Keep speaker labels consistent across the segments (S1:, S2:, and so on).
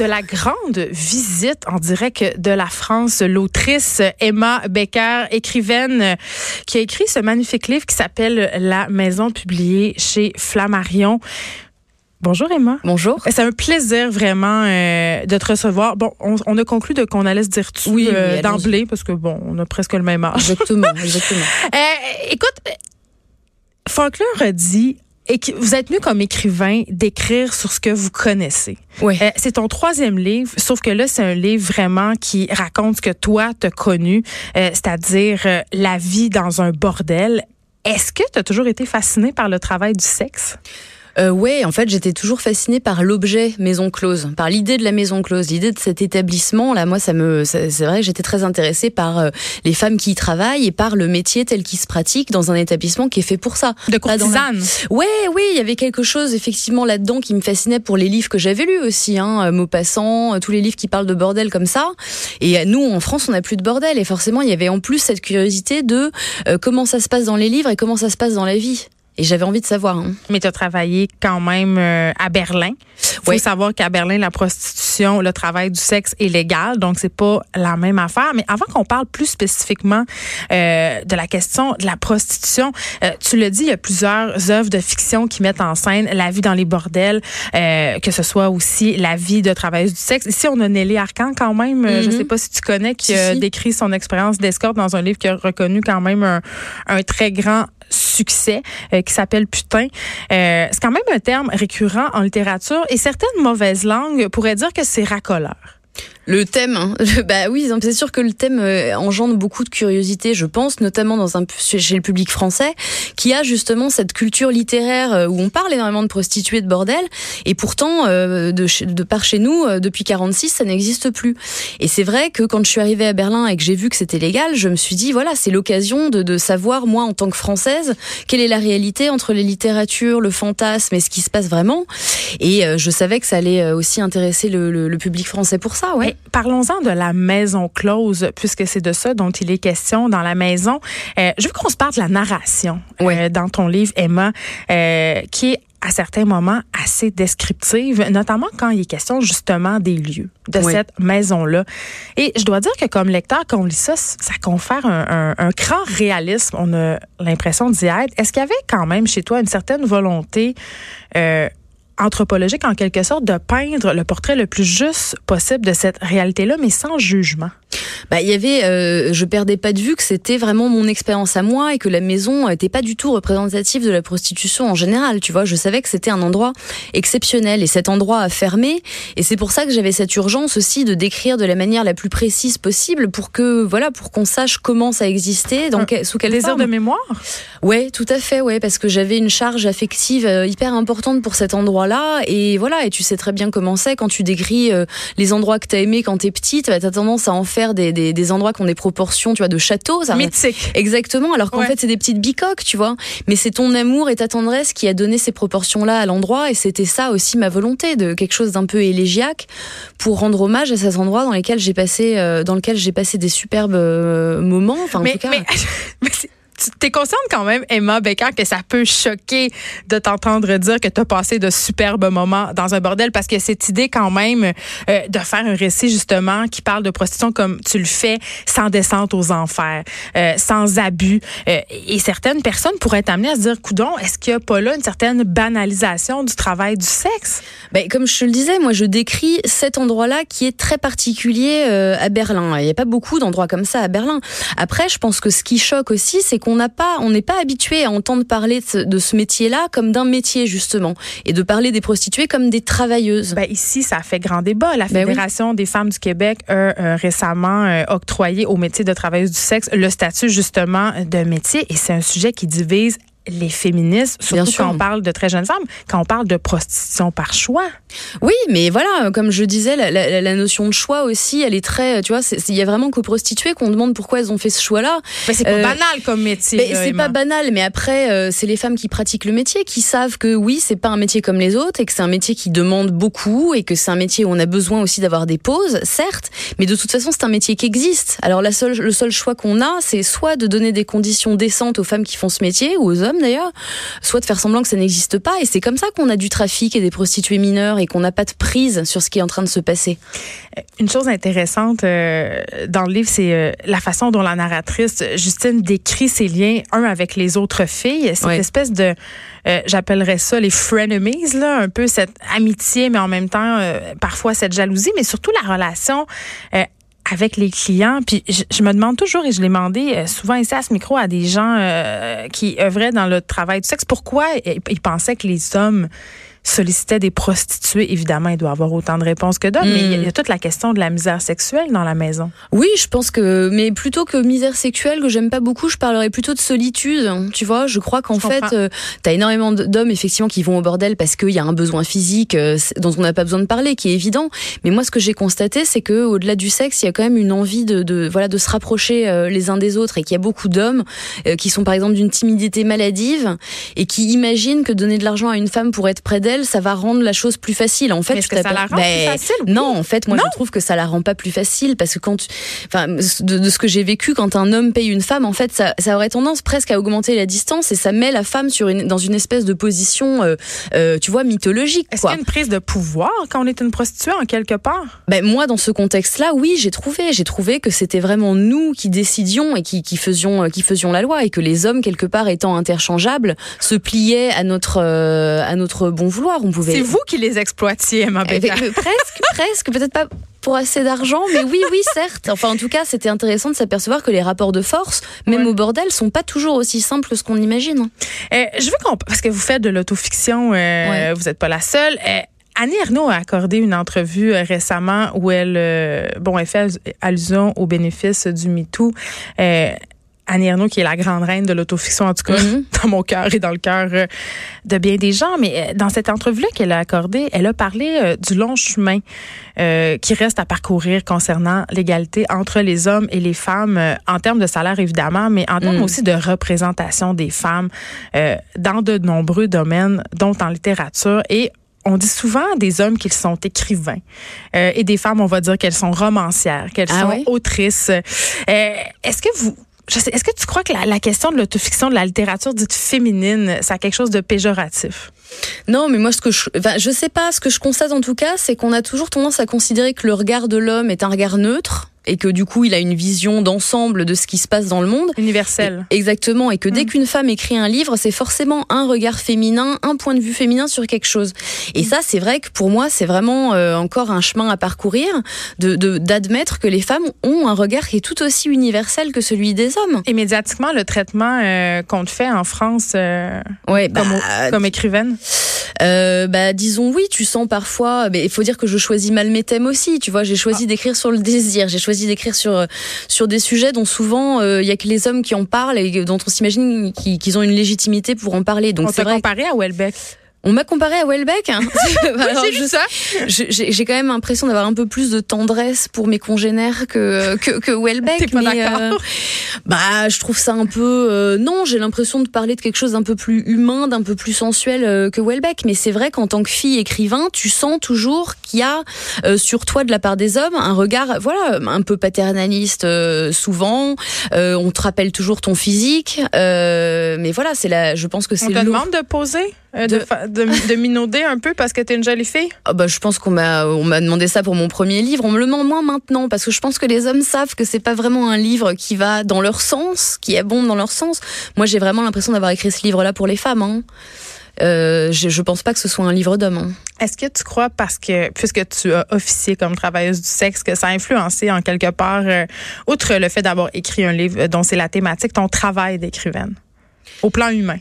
S1: de la grande visite en direct de la France, l'autrice Emma Becker, écrivaine qui a écrit ce magnifique livre qui s'appelle La Maison, publié chez Flammarion. Bonjour Emma.
S2: Bonjour.
S1: C'est un plaisir vraiment euh, de te recevoir. Bon, on, a conclu de qu'on allait se dire tu
S2: oui,
S1: euh, d'emblée parce que bon, on a presque le même âge.
S2: Exactement, exactement.
S1: euh, écoute, Faulkner a dit et vous êtes venu comme écrivain d'écrire sur ce que vous connaissez.
S2: Oui.
S1: Euh, c'est ton troisième livre, sauf que là, c'est un livre vraiment qui raconte ce que toi, t'as connu, euh, c'est-à-dire euh, la vie dans un bordel. Est-ce que tu as toujours été fasciné par le travail du sexe?
S2: Euh, ouais, en fait, j'étais toujours fascinée par l'objet maison close, par l'idée de la maison close, l'idée de cet établissement. Là, moi, ça me, c'est vrai que j'étais très intéressée par euh, les femmes qui y travaillent et par le métier tel qu'il se pratique dans un établissement qui est fait pour ça.
S1: De courtisane.
S2: Ouais, oui, il y avait quelque chose effectivement là-dedans qui me fascinait pour les livres que j'avais lus aussi, hein, Maupassant, euh, tous les livres qui parlent de bordel comme ça. Et euh, nous, en France, on n'a plus de bordel et forcément, il y avait en plus cette curiosité de comment ça se passe dans les livres et comment ça se passe dans la vie. Et j'avais envie de savoir. Hein.
S1: Mais tu as travaillé quand même euh, à Berlin. Il faut savoir qu'à Berlin, la prostitution, le travail du sexe est légal, donc c'est pas la même affaire. Mais avant qu'on parle plus spécifiquement euh, de la question de la prostitution, euh, tu le dis, il y a plusieurs œuvres de fiction qui mettent en scène la vie dans les bordels, euh, que ce soit aussi la vie de travailleuse du sexe. Ici, on a Nelly Arcan quand même. Je mm-hmm. sais pas si tu connais, qui a décrit son expérience d'escorte dans un livre qui a reconnu quand même un, un très grand succès euh, qui s'appelle putain. Euh, c'est quand même un terme récurrent en littérature et certaines mauvaises langues pourraient dire que c'est racoleur.
S2: Le thème, hein. bah oui, c'est sûr que le thème euh, engendre beaucoup de curiosité, je pense, notamment dans un chez le public français, qui a justement cette culture littéraire euh, où on parle énormément de prostituées, de bordel, et pourtant, euh, de, de par chez nous, depuis 46, ça n'existe plus. Et c'est vrai que quand je suis arrivée à Berlin et que j'ai vu que c'était légal, je me suis dit, voilà, c'est l'occasion de, de savoir, moi, en tant que Française, quelle est la réalité entre les littératures, le fantasme et ce qui se passe vraiment. Et je savais que ça allait aussi intéresser le, le, le public français pour ça, ouais.
S1: Parlons-en de la maison close, puisque c'est de ça dont il est question dans la maison. Euh, je veux qu'on se parle de la narration euh, dans ton livre, Emma, euh, qui est à certains moments assez descriptive, notamment quand il est question justement des lieux de cette maison-là. Et je dois dire que comme lecteur, quand on lit ça, ça confère un, un, grand réalisme. On a l'impression d'y être. Est-ce qu'il y avait quand même chez toi une certaine volonté euh, anthropologique en quelque sorte de peindre le portrait le plus juste possible de cette réalité-là, mais sans jugement
S2: bah, il y avait, euh, je perdais pas de vue que c'était vraiment mon expérience à moi et que la maison était pas du tout représentative de la prostitution en général. Tu vois, je savais que c'était un endroit exceptionnel et cet endroit a fermé. Et c'est pour ça que j'avais cette urgence aussi de décrire de la manière la plus précise possible pour que, voilà, pour qu'on sache comment ça existait, dans sous quelle
S1: désir de mémoire?
S2: Ouais, tout à fait, ouais, parce que j'avais une charge affective euh, hyper importante pour cet endroit-là. Et voilà, et tu sais très bien comment c'est quand tu décris euh, les endroits que t'as aimés quand t'es petite, bah, t'as tendance à en faire des, des, des, endroits qui ont des proportions, tu vois, de châteaux.
S1: Ça, Mythique.
S2: Exactement. Alors qu'en fait, c'est des petites bicoques, tu vois. Mais c'est ton amour et ta tendresse qui a donné ces proportions-là à l'endroit. Et c'était ça aussi ma volonté de quelque chose d'un peu élégiaque pour rendre hommage à ces endroits dans lesquels j'ai passé, euh, dans lequel j'ai passé des superbes euh, moments. Enfin, en tout cas.
S1: Mais, mais tu es consciente quand même, Emma Becker, que ça peut choquer de t'entendre dire que tu as passé de superbes moments dans un bordel? Parce que cette idée quand même euh, de faire un récit justement qui parle de prostitution comme tu le fais, sans descente aux enfers, euh, sans abus. Euh, et certaines personnes pourraient être amenées à se dire, coudon, est-ce qu'il n'y a pas là une certaine banalisation du travail du sexe?
S2: Ben, comme je te le disais, moi je décris cet endroit-là qui est très particulier à Berlin. Il n'y a pas beaucoup d'endroits comme ça à Berlin. Après, je pense que ce qui choque aussi, c'est qu'on n'a pas, on n'est pas habitué à entendre parler de ce, métier-là comme d'un métier justement, et de parler des prostituées comme des travailleuses.
S1: Ben ici, ça fait grand débat. La ben Fédération des femmes du Québec a euh, récemment euh, octroyé au métier de travailleuse du sexe le statut justement de métier, et c'est un sujet qui divise les féministes, surtout quand on parle de très jeunes femmes, quand on parle de prostitution par choix.
S2: Oui, mais voilà, comme je disais, la, la, la notion de choix aussi, elle est très, tu vois, il y a vraiment qu'aux prostituées qu'on demande pourquoi elles ont fait ce choix-là.
S1: c'est pas euh, banal comme métier.
S2: C'est pas banal, mais après, euh, c'est les femmes qui pratiquent le métier qui savent que oui, c'est pas un métier comme les autres et que c'est un métier qui demande beaucoup et que c'est un métier où on a besoin aussi d'avoir des pauses, certes, mais de toute façon, c'est un métier qui existe. Alors la seule, le seul choix qu'on a, c'est soit de donner des conditions décentes aux femmes qui font ce métier ou aux hommes hommes d'ailleurs, soit de faire semblant que ça n'existe pas. Et c'est comme ça qu'on a du trafic et des prostituées mineures et qu'on n'a pas de prise sur ce qui est en train de se passer.
S1: Une chose intéressante euh, dans le livre, c'est euh, la façon dont la narratrice Justine décrit ses liens un avec les autres filles. Cette espèce de, euh, j'appellerais ça les frenemies, là, un peu cette amitié, mais en même temps parfois cette jalousie, mais surtout la relation avec les clients. Puis je, me demande toujours, et je l'ai demandé souvent ici à ce micro à des gens qui œuvraient dans le travail du sexe, pourquoi ils pensaient que les hommes sollicitait des prostituées, évidemment, il doit avoir autant de réponses que d'autres, mais il y, a, hmm. toute la question de la misère sexuelle dans la maison.
S2: Oui, je pense que, mais plutôt que misère sexuelle, que j'aime pas beaucoup, je parlerais plutôt de solitude. Tu vois, je crois qu'en fait, euh, tu as énormément d'hommes, effectivement, qui vont au bordel parce qu'il y a un besoin physique euh, dont on n'a pas besoin de parler, qui est évident. Mais moi, ce que j'ai constaté, c'est que au-delà du sexe, il y a quand même une envie de, de voilà, de se rapprocher euh, les uns des autres et qu'il y a beaucoup d'hommes qui sont, par exemple, d'une timidité maladive et qui imaginent que donner de l'argent à une femme pour être près d'elle, ça va rendre la chose plus facile. En fait,
S1: est-ce que ça la rend plus ben, facile
S2: Non, en fait, moi je trouve que ça la rend pas plus facile parce que quand, enfin, de, ce que j'ai vécu, quand un homme paye une femme, en fait, ça, ça, aurait tendance presque à augmenter la distance et ça met la femme sur une, dans une espèce de position, euh, euh, tu vois, mythologique.
S1: Est-ce qu'il y a une prise de pouvoir quand on est une prostituée en quelque part?
S2: Ben moi, dans ce contexte-là, oui, j'ai trouvé, j'ai trouvé que c'était vraiment nous qui décidions et qui, qui faisions, qui faisions la loi et que les hommes quelque part étant interchangeables se pliaient à notre, euh, à notre bon vouloir. On
S1: c'est vous qui les exploitiez, ma
S2: belle. presque, presque, peut-être pas pour assez d'argent, mais oui, oui, certes. Enfin, en tout cas, c'était intéressant de s'apercevoir que les rapports de force, même au bordel, sont pas toujours aussi simples que ce qu'on imagine.
S1: Euh, je veux qu'on, parce que vous faites de l'autofiction, euh, vous n'êtes pas la seule. Euh, Annie Ernaux a accordé une entrevue récemment où elle, bon, elle fait allusion aux bénéfices du MeToo. Annie Ernaux, qui est la grande reine de l'autofiction, en tout cas, mhm. dans mon cœur et dans le cœur euh, de bien des gens. Mais euh, dans cette entrevue-là qu'elle a accordée, elle a parlé euh, du long chemin qui reste à parcourir concernant l'égalité entre les hommes et les femmes, en termes de salaire, évidemment, mais en termes mhm. aussi de représentation des femmes dans de nombreux domaines, dont en littérature. Et on dit souvent des hommes qu'ils sont écrivains et des femmes, on va dire qu'elles sont romancières, qu'elles ah sont autrices. Est-ce que vous est-ce que tu crois que la, question de l'autofiction, de la littérature dite féminine, ça a quelque chose de péjoratif?
S2: Non, mais moi, ce que je, enfin, je sais pas, ce que je constate en tout cas, c'est qu'on a toujours tendance à considérer que le regard de l'homme est un regard neutre et que du coup il a une vision d'ensemble de ce qui se passe dans le monde.
S1: Universel.
S2: exactement. Et que dès mm. qu'une femme écrit un livre, c'est forcément un regard féminin, un point de vue féminin sur quelque chose. Et mm. ça, c'est vrai que pour moi, c'est vraiment euh, encore un chemin à parcourir, de d'admettre que les femmes ont un regard qui est tout aussi universel que celui des hommes.
S1: Et médiatiquement, le traitement euh, qu'on te fait en France euh, ouais, comme, bah, comme écrivaine?
S2: Euh, bah disons oui, tu sens parfois. Mais il faut dire que je choisis mal mes thèmes aussi. Tu vois, j'ai choisi ah. d'écrire sur le désir, j'ai choisi d'écrire sur sur des sujets dont souvent euh, il y a que les hommes qui en parlent et dont on s'imagine qu'ils ont une légitimité pour en parler.
S1: Donc c'est vrai. Comparé à Welbeck.
S2: On m'a comparé à Welbeck. Hein.
S1: Alors, ça.
S2: J'ai quand même l'impression d'avoir un peu plus de tendresse pour mes congénères que que, que Welbeck.
S1: Pas mais euh,
S2: bah, je trouve ça un peu euh, non. J'ai l'impression de parler de quelque chose d'un peu plus humain, d'un peu plus sensuel euh, que Welbeck. Mais c'est vrai qu'en tant que fille écrivain, tu sens toujours qu'il y a sur toi de la part des hommes un regard, voilà, un peu paternaliste souvent. on te rappelle toujours ton physique. mais voilà, c'est la. Je pense que c'est. On
S1: te demande de poser. De, de, de, minauder un peu parce que t'es une jolie fille?
S2: Ah bah, je pense qu'on m'a, on m'a demandé ça pour mon premier livre. On me le demande moins maintenant parce que je pense que les hommes savent que c'est pas vraiment un livre qui va dans leur sens, qui est bon dans leur sens. Moi, j'ai vraiment l'impression d'avoir écrit ce livre-là pour les femmes. Hein. Euh, je, je pense pas que ce soit un livre d'homme. Hein.
S1: Est-ce que tu crois, parce que puisque tu as officié comme travailleuse du sexe, que ça a influencé en quelque part, euh, outre le fait d'avoir écrit un livre dont c'est la thématique, ton travail d'écrivaine, au plan humain?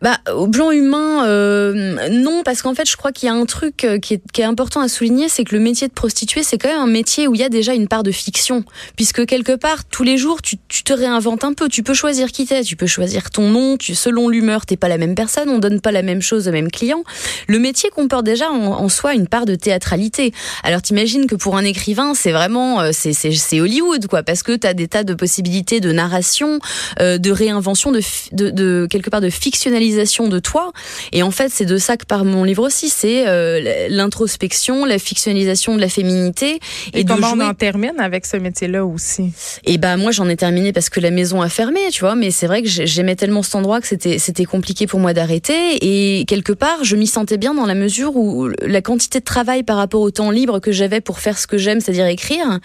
S2: Bah, au plan humain, euh, non, parce qu'en fait, je crois qu'il y a un truc euh, qui est, qui est important à souligner, c'est que le métier de prostituée, c'est quand même un métier où il y a déjà une part de fiction, puisque quelque part, tous les jours, tu, tu te réinventes un peu. Tu peux choisir qui t'es, tu peux choisir ton nom, tu, selon l'humeur, t'es pas la même personne, on donne pas la même chose au même client. Le métier comporte déjà en, en soi une part de théâtralité. Alors, t'imagines que pour un écrivain, c'est vraiment, euh, c'est, c'est, Hollywood, quoi, parce que t'as des tas de possibilités de narration, de réinvention, de, de, de quelque part de fictionnalité de toi. Et en fait, c'est de ça que parle mon livre aussi. C'est euh, l'introspection, la fictionnalisation de la féminité.
S1: Et, comment on en termine avec ce métier-là aussi?
S2: Et ben moi, j'en ai terminé parce que la maison a fermé, tu vois. Mais c'est vrai que j'aimais tellement cet endroit que c'était c'était compliqué pour moi d'arrêter. Et quelque part, je m'y sentais bien dans la mesure où la quantité de travail par rapport au temps libre que j'avais pour faire ce que j'aime, c'est-à-dire écrire,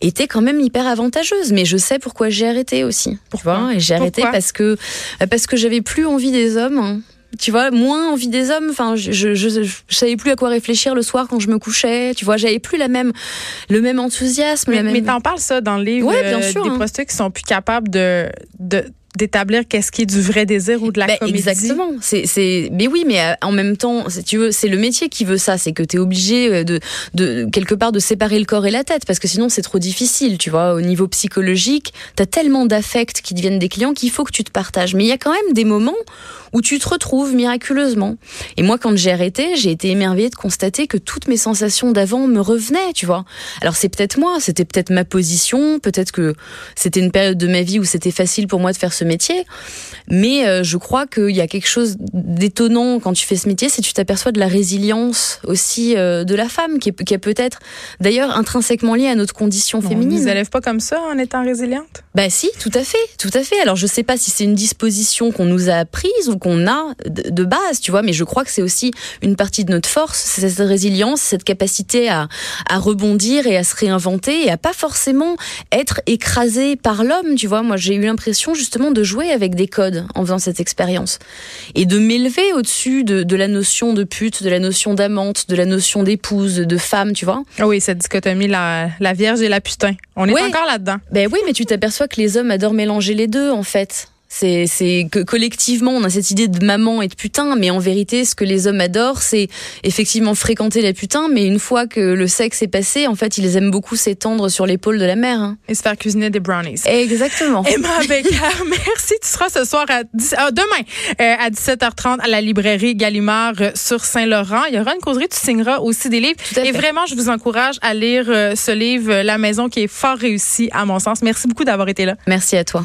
S2: était quand même hyper avantageuse. Mais je sais pourquoi j'ai arrêté aussi.
S1: Pourquoi?
S2: Et j'ai arrêté parce que parce que j'avais plus envie des hommes tu vois, moins envie des hommes. Enfin, je, je, je, savais plus à quoi réfléchir le soir quand je me couchais. Tu vois, j'avais plus la même, le même enthousiasme.
S1: Mais,
S2: même...
S1: mais t'en parles ça dans le livre.
S2: Ouais, bien sûr,
S1: des
S2: hein.
S1: prostituées qui sont plus capables de, de d'établir qu'est-ce qui est du vrai désir ou de la
S2: ben,
S1: comédie?
S2: Exactement. C'est, c'est, mais oui, mais euh, en même temps, tu veux, c'est le métier qui veut ça. C'est que tu es obligé euh, de, de, quelque part, de séparer le corps et la tête parce que sinon c'est trop difficile. Tu vois, au niveau psychologique, tu as tellement d'affects qui deviennent des clients qu'il faut que tu te partages. Mais il y a quand même des moments où tu te retrouves miraculeusement. Et moi, quand j'ai arrêté, j'ai été émerveillée de constater que toutes mes sensations d'avant me revenaient, tu vois. Alors c'est peut-être moi, c'était peut-être ma position, peut-être que c'était une période de ma vie où c'était facile pour moi de faire ce métier. Mais euh, je crois qu'il y a quelque chose d'étonnant quand tu fais ce métier, c'est que tu t'aperçois de la résilience aussi euh, de la femme, qui est, qui est peut-être d'ailleurs intrinsèquement liée à notre condition
S1: bon,
S2: féminine.
S1: On ne élève pas comme ça en étant résiliente?
S2: Bah si, tout à fait, tout à fait. Alors je sais pas si c'est une disposition qu'on nous a apprise ou qu'on a de base, tu vois, mais je crois que c'est aussi une partie de notre force, c'est cette résilience, cette capacité à, à rebondir et à se réinventer et à pas forcément être écrasé par l'homme, tu vois. Moi, j'ai eu l'impression justement de jouer avec des codes en faisant cette expérience et de m'élever au-dessus de, de, la notion de pute, de la notion d'amante, de la notion d'épouse, de femme, tu vois.
S1: Ah oui, cette dichotomie, la, la vierge et la putain. On est encore là-dedans.
S2: Ben oui, mais tu t'aperçois que les hommes adorent mélanger les deux, en fait. C'est, que collectivement, on a cette idée de maman et de putain, mais en vérité, ce que les hommes adorent, c'est effectivement fréquenter la putain, mais une fois que le sexe est passé, en fait, ils aiment beaucoup s'étendre sur l'épaule de la mère. hein.
S1: Et se faire cuisiner des brownies.
S2: Exactement.
S1: Emma Becker, merci. Tu seras ce soir à 10 ah, demain euh, à 17h30 à la librairie Gallimard euh, sur Saint-Laurent. Il y aura une causerie, tu signeras aussi des livres. Et vraiment, je vous encourage à lire euh, ce livre, La maison, qui est fort réussi à mon sens. Merci beaucoup d'avoir été là.
S2: Merci à toi.